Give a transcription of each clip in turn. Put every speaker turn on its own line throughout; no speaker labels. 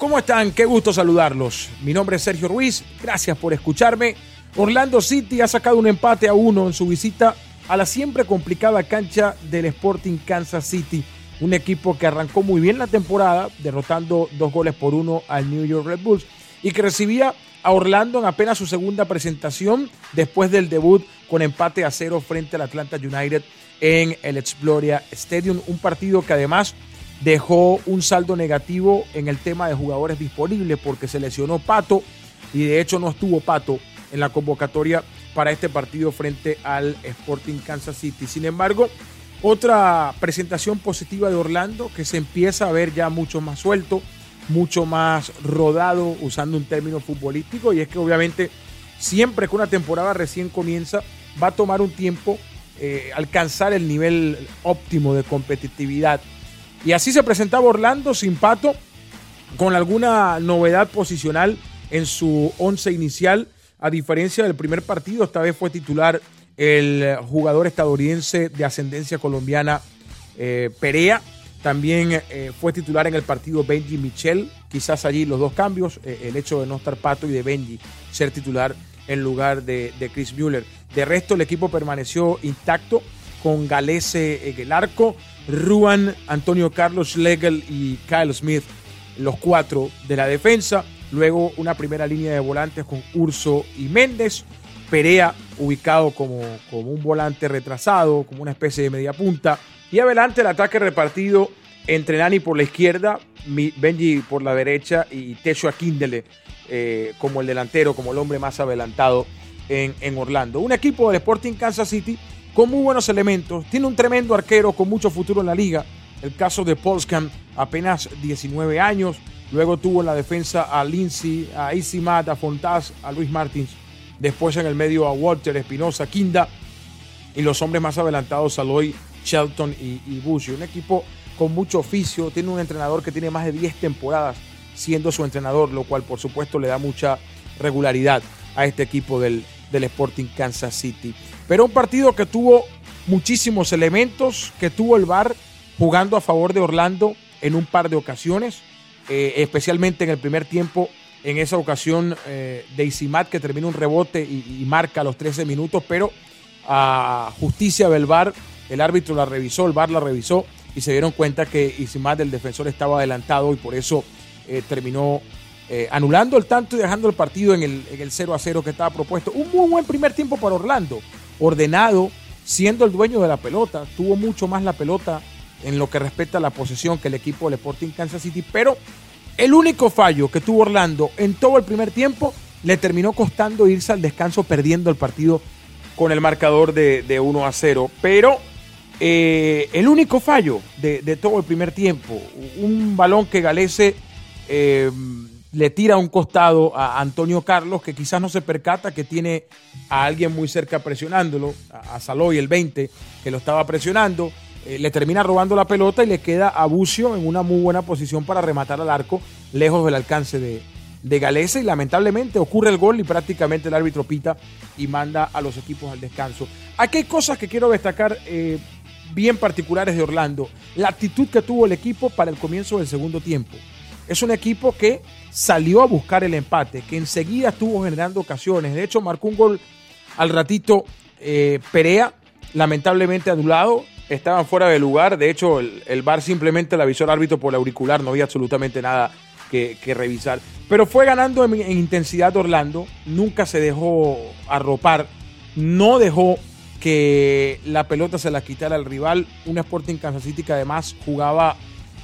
¿Cómo están? Qué gusto saludarlos. Mi nombre es Sergio Ruiz. Gracias por escucharme. Orlando City ha sacado un empate a uno en su visita a la siempre complicada cancha del Sporting Kansas City. Un equipo que arrancó muy bien la temporada, derrotando dos goles por uno al New York Red Bulls y que recibía a Orlando en apenas su segunda presentación después del debut con empate a cero frente al Atlanta United en el Exploria Stadium. Un partido que además dejó un saldo negativo en el tema de jugadores disponibles porque se lesionó Pato y de hecho no estuvo Pato en la convocatoria para este partido frente al Sporting Kansas City. Sin embargo, otra presentación positiva de Orlando que se empieza a ver ya mucho más suelto, mucho más rodado, usando un término futbolístico, y es que obviamente siempre que una temporada recién comienza, va a tomar un tiempo eh, alcanzar el nivel óptimo de competitividad. Y así se presentaba Orlando sin pato, con alguna novedad posicional en su once inicial a diferencia del primer partido, esta vez fue titular el jugador estadounidense de ascendencia colombiana eh, Perea. También eh, fue titular en el partido Benji Michel. Quizás allí los dos cambios, eh, el hecho de no estar Pato y de Benji ser titular en lugar de, Chris Mueller. De resto, el equipo permaneció intacto con Galese en el arco, Ruan, Antonio Carlos Schlegel y Kyle Smith, los cuatro de la defensa. Luego una primera línea de volantes con Urso y Méndez. Perea ubicado como, como un volante retrasado, como una especie de media punta. Y adelante el ataque repartido entre Nani por la izquierda, Benji por la derecha y Techo Akindele eh, como el delantero, como el hombre más adelantado en, en, Orlando. Un equipo del Sporting Kansas City con muy buenos elementos. Tiene un tremendo arquero con mucho futuro en la liga. El caso de Polskan, apenas 19 años. Luego tuvo en la defensa a Lindsay, a Isimat, a Fontaz, a Luis Martins. Después en el medio a Walter, Espinosa, Kinda. Y los hombres más adelantados, Aloy, Shelton y, y Un equipo con mucho oficio. Tiene un entrenador que tiene más de 10 temporadas siendo su entrenador, lo cual por supuesto le da mucha regularidad a este equipo del, del Sporting Kansas City. Pero un partido que tuvo muchísimos elementos, que tuvo el VAR jugando a favor de Orlando en un par de ocasiones. Eh, especialmente en el primer tiempo, en esa ocasión eh, de Isimat que termina un rebote y, marca los 13 minutos, pero a justicia del VAR, el árbitro la revisó, el VAR la revisó y se dieron cuenta que Isimat, del defensor, estaba adelantado y por eso eh, terminó anulando el tanto y dejando el partido en el, en el 0 a 0 que estaba propuesto. Un muy buen primer tiempo para Orlando, ordenado, siendo el dueño de la pelota, tuvo mucho más la pelota en lo que respecta a la posesión que el equipo del Sporting Kansas City, pero el único fallo que tuvo Orlando en todo el primer tiempo le terminó costando irse al descanso perdiendo el partido con el marcador de, 1 a 0. Pero eh, el único fallo de, todo el primer tiempo, un balón que Galese eh, le tira un costado a Antonio Carlos, que quizás no se percata que tiene a alguien muy cerca presionándolo, a, Saloy el 20, que lo estaba presionando eh, le termina robando la pelota y le queda a Bucio en una muy buena posición para rematar al arco, lejos del alcance de, de y lamentablemente ocurre el gol y prácticamente el árbitro pita y manda a los equipos al descanso. Aquí hay cosas que quiero destacar eh, bien particulares de Orlando. La actitud que tuvo el equipo para el comienzo del segundo tiempo. Es un equipo que salió a buscar el empate, que enseguida estuvo generando ocasiones. De hecho, marcó un gol al ratito eh, Perea, lamentablemente anulado estaban fuera de lugar. De hecho, el, el VAR simplemente le avisó al árbitro por el auricular, no había absolutamente nada que, revisar. Pero fue ganando en, intensidad Orlando, nunca se dejó arropar, no dejó que la pelota se la quitara al rival. Un Sporting Kansas que además jugaba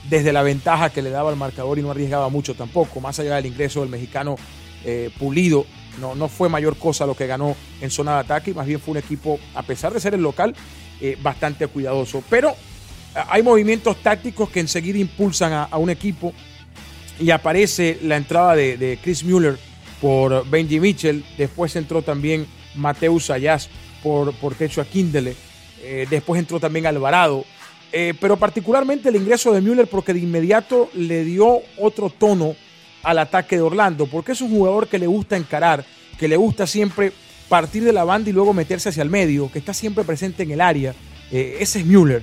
desde la ventaja que le daba el marcador y no arriesgaba mucho tampoco, más allá del ingreso del mexicano eh, pulido. No, no fue mayor cosa lo que ganó en zona de ataque, más bien fue un equipo, a pesar de ser el local, eh, bastante cuidadoso. Pero eh, hay movimientos tácticos que enseguida impulsan a, un equipo y aparece la entrada de, Chris Mueller por Benji Mitchell. Después entró también Mateus Ayas por, por Techo después entró también Alvarado. Pero particularmente el ingreso de Müller porque de inmediato le dio otro tono al ataque de Orlando, porque es un jugador que le gusta encarar, que le gusta siempre partir de la banda y luego meterse hacia el medio, que está siempre presente en el área. Eh, ese es Müller.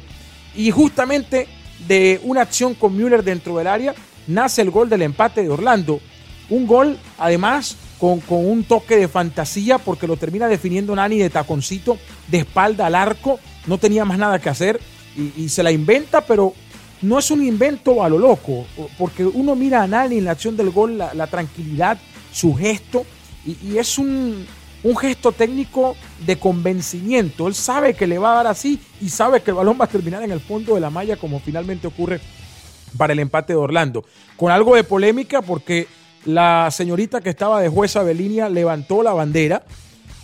Y justamente de una acción con Müller dentro del área nace el gol del empate de Orlando. Un gol, además, con, con, un toque de fantasía, porque lo termina definiendo Nani de taconcito, de espalda al arco. No tenía más nada que hacer y, se la inventa, pero no es un invento a lo loco, porque uno mira a Nani en la acción del gol, la, la tranquilidad, su gesto, y, y es un, un, gesto técnico de convencimiento. Él sabe que le va a dar así y sabe que el balón va a terminar en el fondo de la malla, como finalmente ocurre para el empate de Orlando. Con algo de polémica, porque la señorita que estaba de jueza de línea levantó la bandera,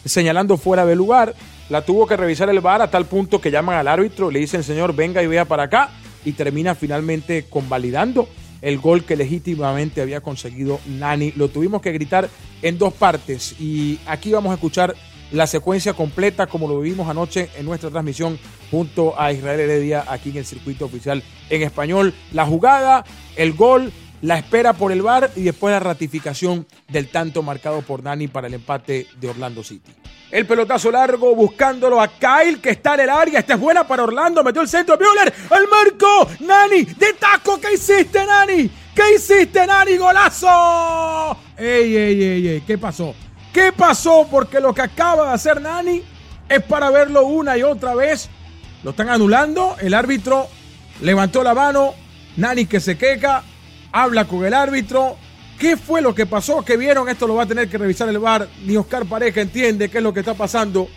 señalando fuera de lugar. La tuvo que revisar el VAR a tal punto que llaman al árbitro, le dicen, señor, venga y vea para acá y termina finalmente convalidando el gol que legítimamente había conseguido Nani. Lo tuvimos que gritar en dos partes y aquí vamos a escuchar la secuencia completa como lo vivimos anoche en nuestra transmisión junto a Israel Heredia aquí en el circuito oficial en español. La jugada, el gol, la espera por el VAR y después la ratificación del tanto marcado por Nani para el empate de Orlando City. El pelotazo largo buscándolo a Kyle que está en el área. Esta es buena para Orlando. Metió el centro. Müller al marco. Nani de taco. ¿Qué hiciste, Nani? ¿Qué hiciste, Nani? ¡Golazo! ¡Ey, ey, ey, ey! ¿Qué pasó? ¿Qué pasó? Porque lo que acaba de hacer Nani es para verlo una y otra vez. Lo están anulando. El árbitro levantó la mano. Nani que se queca. Habla con el árbitro ¿Qué fue lo que pasó? ¿Qué vieron? Esto lo va a tener que revisar el VAR. Ni Oscar Pareja entiende qué es lo que está pasando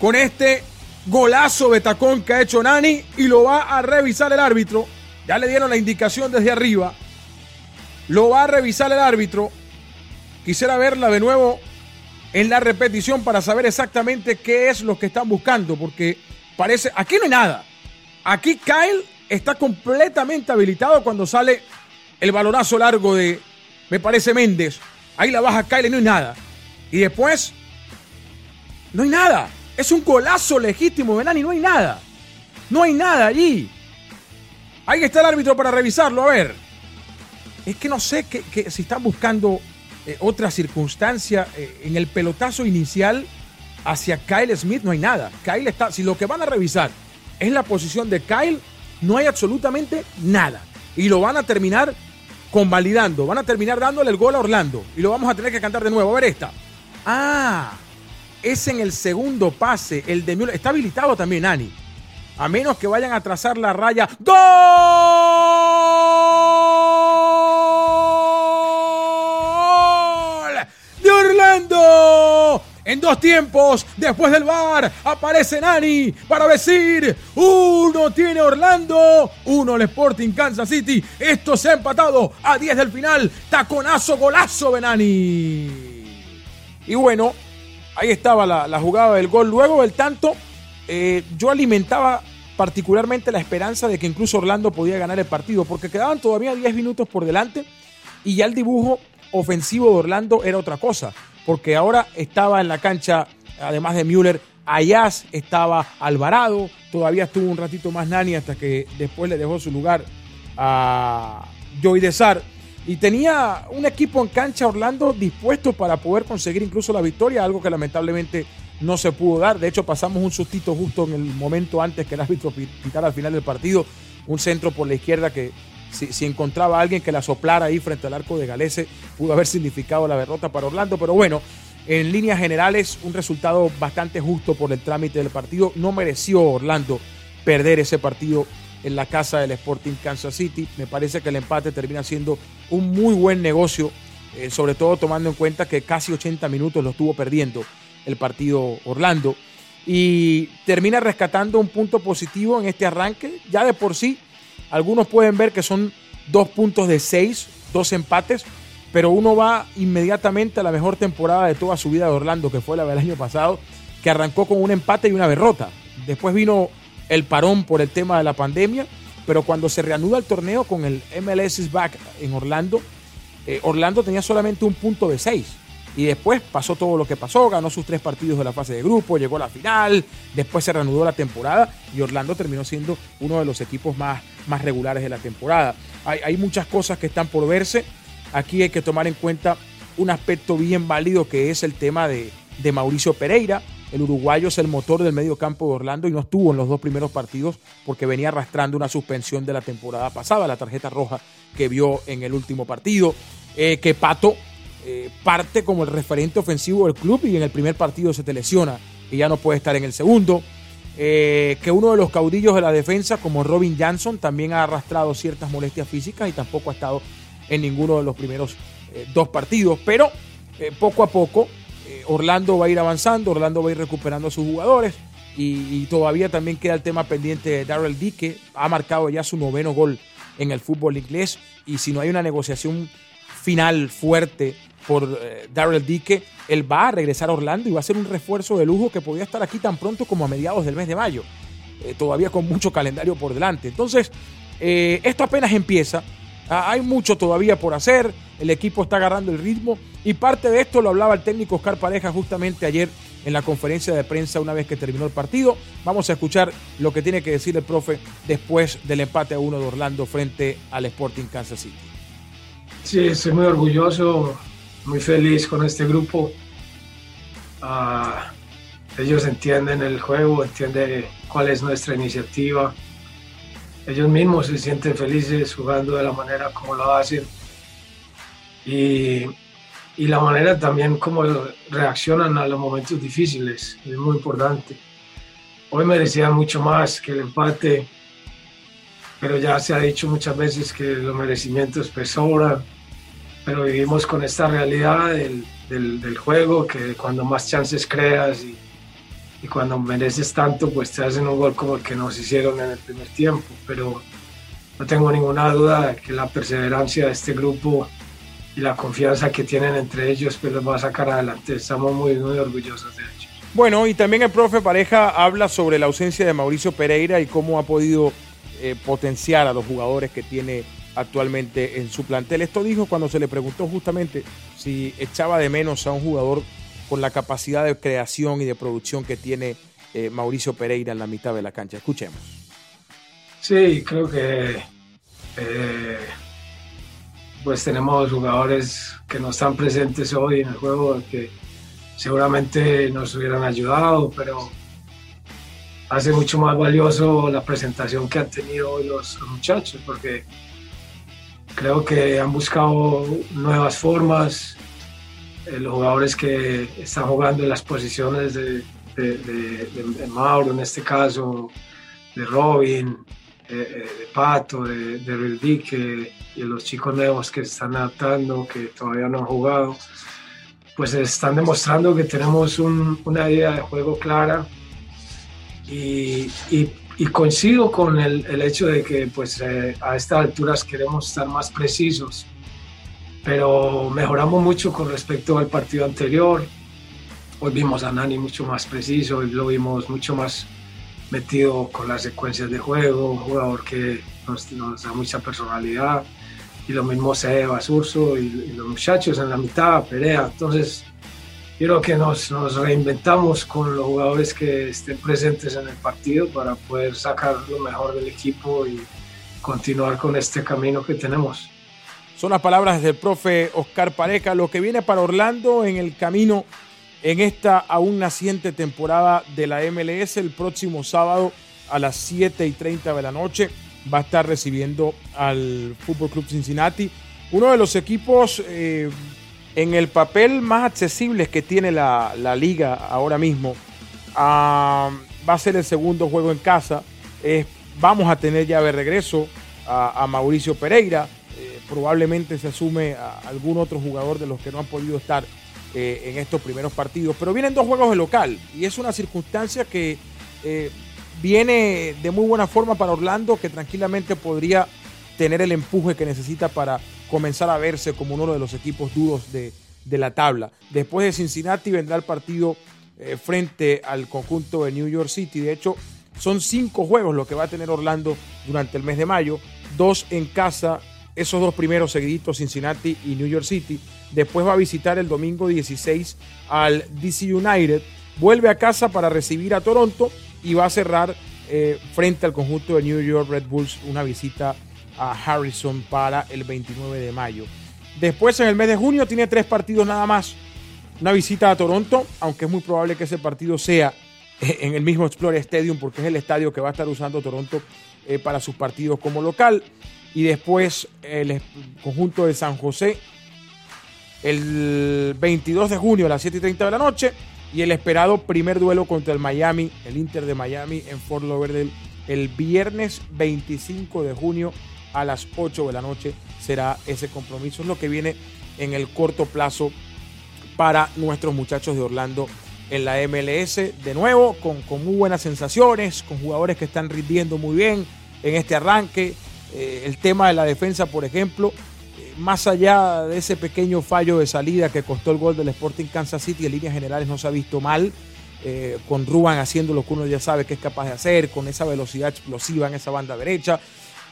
con este golazo de tacón que ha hecho Nani y lo va a revisar el árbitro. Ya le dieron la indicación desde arriba. Lo va a revisar el árbitro. Quisiera verla de nuevo en la repetición para saber exactamente qué es lo que están buscando, porque parece, aquí no hay nada. Aquí Kyle está completamente habilitado cuando sale el balonazo largo de, me parece Méndez. Ahí la baja Kyle y no hay nada. Y después, no hay nada. Es un golazo legítimo de Nani, no hay nada. No hay nada allí. Ahí está el árbitro para revisarlo, a ver. Es que no sé que, que si están buscando eh, otra circunstancia eh, en el pelotazo inicial hacia Kyle Smith, no hay nada. Kyle está, si lo que van a revisar es la posición de Kyle, no hay absolutamente nada. Y lo van a terminar convalidando. Van a terminar dándole el gol a Orlando. Y lo vamos a tener que cantar de nuevo. A ver esta. Ah, es en el segundo pase. El de Müller. Está habilitado también, Nani. A menos que vayan a trazar la raya. ¡Gol! En dos tiempos, después del bar, aparece Nani para decir, uno tiene Orlando, uno el Sporting Kansas City. Esto se ha empatado a 10 del final. Taconazo, golazo de Nani. Y bueno, ahí estaba la, jugada del gol. Luego del tanto, eh, yo alimentaba particularmente la esperanza de que incluso Orlando podía ganar el partido, porque quedaban todavía 10 minutos por delante y ya el dibujo ofensivo de Orlando era otra cosa porque ahora estaba en la cancha, además de Müller, Ayaz estaba Alvarado, todavía estuvo un ratito más Nani hasta que después le dejó su lugar a Joey Desar. Y tenía un equipo en cancha Orlando dispuesto para poder conseguir incluso la victoria, algo que lamentablemente no se pudo dar. De hecho, pasamos un sustito justo en el momento antes que el árbitro pitara al final del partido. Un centro por la izquierda que si, encontraba a alguien que la soplara ahí frente al arco de Galese, pudo haber significado la derrota para Orlando. Pero bueno, en líneas generales, un resultado bastante justo por el trámite del partido. No mereció Orlando perder ese partido en la casa del Sporting Kansas City. Me parece que el empate termina siendo un muy buen negocio, eh, sobre todo tomando en cuenta que casi 80 minutos lo estuvo perdiendo el partido Orlando. Y termina rescatando un punto positivo en este arranque. Ya de por sí, algunos pueden ver que son dos puntos de seis, dos empates, pero uno va inmediatamente a la mejor temporada de toda su vida de Orlando, que fue la del año pasado, que arrancó con un empate y una derrota. Después vino el parón por el tema de la pandemia, pero cuando se reanuda el torneo con el MLS Back en Orlando, eh, Orlando tenía solamente un punto de seis. Y después pasó todo lo que pasó, ganó sus tres partidos de la fase de grupo, llegó a la final, después se reanudó la temporada y Orlando terminó siendo uno de los equipos más, más regulares de la temporada. Hay, hay muchas cosas que están por verse. Aquí hay que tomar en cuenta un aspecto bien válido que es el tema de, de Mauricio Pereira, El uruguayo es el motor del medio campo de Orlando y no estuvo en los dos primeros partidos porque venía arrastrando una suspensión de la temporada pasada, la tarjeta roja que vio en el último partido. Eh, que Pato eh, parte como el referente ofensivo del club y en el primer partido se te lesiona y ya no puede estar en el segundo. Eh, que uno de los caudillos de la defensa, como Robin Johnson, también ha arrastrado ciertas molestias físicas y tampoco ha estado en ninguno de los primeros eh, dos partidos. Pero poco a poco Orlando va a ir avanzando, Orlando va a ir recuperando a sus jugadores y, todavía también queda el tema pendiente de Darrell D, que ha marcado ya su noveno gol en el fútbol inglés y si no hay una negociación final fuerte por eh, Darrell Dique, él va a regresar a Orlando y va a ser un refuerzo de lujo que podría estar aquí tan pronto como a mediados del mes de mayo, eh, todavía con mucho calendario por delante. Entonces, eh, esto apenas empieza, ah, hay mucho todavía por hacer, el equipo está agarrando el ritmo y parte de esto lo hablaba el técnico Oscar Pareja justamente ayer en la conferencia de prensa una vez que terminó el partido. Vamos a escuchar lo que tiene que decir el profe después del empate a uno de Orlando frente al Sporting Kansas City.
Sí, estoy muy orgulloso muy feliz con este grupo. Ah, ellos entienden el juego, entienden cuál es nuestra iniciativa. Ellos mismos se sienten felices jugando de la manera como lo hacen. Y, y la manera también como reaccionan a los momentos difíciles es muy importante. Hoy merecían mucho más que el empate, pero ya se ha dicho muchas veces que los merecimientos pues pero vivimos con esta realidad del, del, juego, que cuando más chances creas y, y, cuando mereces tanto, pues te hacen un gol como el que nos hicieron en el primer tiempo. Pero no tengo ninguna duda de que la perseverancia de este grupo y la confianza que tienen entre ellos, pues los va a sacar adelante. Estamos muy, muy orgullosos de ellos.
Bueno, y también el profe Pareja habla sobre la ausencia de Mauricio Pereira y cómo ha podido eh, potenciar a los jugadores que tiene actualmente en su plantel. Esto dijo cuando se le preguntó justamente si echaba de menos a un jugador con la capacidad de creación y de producción que tiene eh, Mauricio Pereira en la mitad de la cancha. Escuchemos.
Sí, creo que eh, pues tenemos jugadores que no están presentes hoy en el juego que seguramente nos hubieran ayudado, pero hace mucho más valioso la presentación que han tenido hoy los muchachos, porque Creo que han buscado nuevas formas. Eh, los jugadores que están jugando en las posiciones de, de, Mauro, en este caso, de Robin, eh, eh, de Pato, de, de y los chicos nuevos que se están adaptando, que todavía no han jugado, pues están demostrando que tenemos una idea de juego clara y, y y coincido con el, el, hecho de que pues eh, a estas alturas queremos estar más precisos, pero mejoramos mucho con respecto al partido anterior. Hoy vimos a Nani mucho más preciso, hoy lo vimos mucho más metido con las secuencias de juego, un jugador que nos, nos da mucha personalidad. Y lo mismo Seba, Surso y, y los muchachos en la mitad, Perea. Entonces, creo que nos, nos, reinventamos con los jugadores que estén presentes en el partido para poder sacar lo mejor del equipo y continuar con este camino que tenemos.
Son las palabras del profe Oscar Pareca, lo que viene para Orlando en el camino en esta aún naciente temporada de la MLS el próximo sábado a las 7 y 30 de la noche. Va a estar recibiendo al Fútbol Club Cincinnati, uno de los equipos eh, en el papel más accesible que tiene la, liga ahora mismo, ah, va a ser el segundo juego en casa. vamos a tener ya de regreso a, Mauricio Pereira. Eh, probablemente se asume a algún otro jugador de los que no han podido estar eh, en estos primeros partidos. Pero vienen dos juegos de local y es una circunstancia que eh, viene de muy buena forma para Orlando, que tranquilamente podría tener el empuje que necesita para comenzar a verse como uno de los equipos duros de, la tabla. Después de Cincinnati vendrá el partido eh, frente al conjunto de New York City. De hecho, son cinco juegos lo que va a tener Orlando durante el mes de mayo. Dos en casa, esos dos primeros seguiditos, Cincinnati y New York City. Después va a visitar el domingo 16 al DC United. Vuelve a casa para recibir a Toronto y va a cerrar eh, frente al conjunto de New York Red Bulls una visita a Harrison para el 29 de mayo. Después en el mes de junio tiene tres partidos nada más. una visita a Toronto, aunque es muy probable que ese partido sea en el mismo Explorer Stadium, porque es el estadio que va a estar usando Toronto eh, para sus partidos como local. Y después el conjunto de San José el 22 de junio a las 7 y 30 de la noche. Y el esperado primer duelo contra el Miami, el Inter de Miami en Fort Lauderdale, el viernes 25 de junio a las 8 de la noche será ese compromiso. Es lo que viene en el corto plazo para nuestros muchachos de Orlando en la MLS. De nuevo, con, con muy buenas sensaciones, con jugadores que están rindiendo muy bien en este arranque. Eh, el tema de la defensa, por ejemplo, eh, más allá de ese pequeño fallo de salida que costó el gol del Sporting Kansas City, en líneas generales no se ha visto mal. Eh, con Ruban haciendo lo que uno ya sabe que es capaz de hacer, con esa velocidad explosiva en esa banda derecha.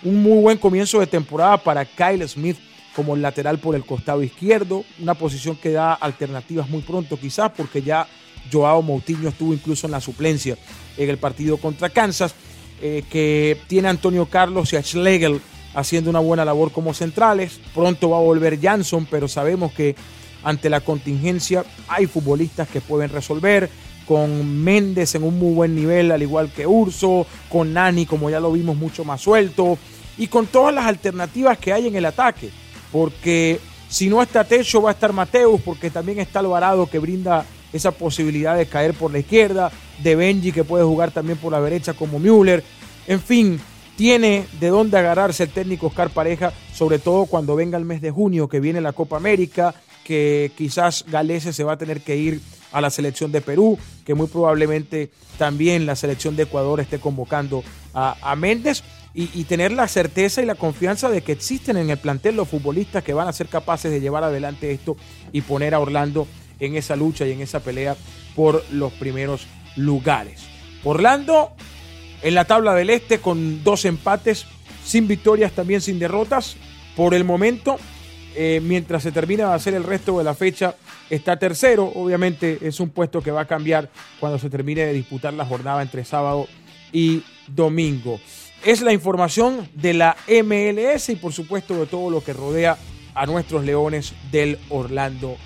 Un muy buen comienzo de temporada para Kyle Smith como lateral por el costado izquierdo, una posición que da alternativas muy pronto quizás porque ya Joao Moutinho estuvo incluso en la suplencia en el partido contra Kansas, eh, que tiene Antonio Carlos y Schlegel haciendo una buena labor como centrales. Pronto va a volver Jansson, pero sabemos que ante la contingencia hay futbolistas que pueden resolver. Con Méndez en un muy buen nivel, al igual que Urso, con Nani, como ya lo vimos, mucho más suelto, y con todas las alternativas que hay en el ataque, porque si no está Techo, va a estar Mateus, porque también está Alvarado que brinda esa posibilidad de caer por la izquierda, de Benji que puede jugar también por la derecha como Müller. En fin, tiene de dónde agarrarse el técnico Oscar Pareja, sobre todo cuando venga el mes de junio que viene la Copa América, que quizás Galese se va a tener que ir a la selección de Perú, que muy probablemente también la selección de Ecuador esté convocando a, Méndez. Y, y, tener la certeza y la confianza de que existen en el plantel los futbolistas que van a ser capaces de llevar adelante esto y poner a Orlando en esa lucha y en esa pelea por los primeros lugares. Orlando en la tabla del este con dos empates, sin victorias, también sin derrotas. Por el momento, eh, mientras se termina de hacer el resto de la fecha, está tercero. Obviamente es un puesto que va a cambiar cuando se termine de disputar la jornada entre sábado y domingo. Es la información de la MLS y por supuesto de todo lo que rodea a nuestros Leones del Orlando.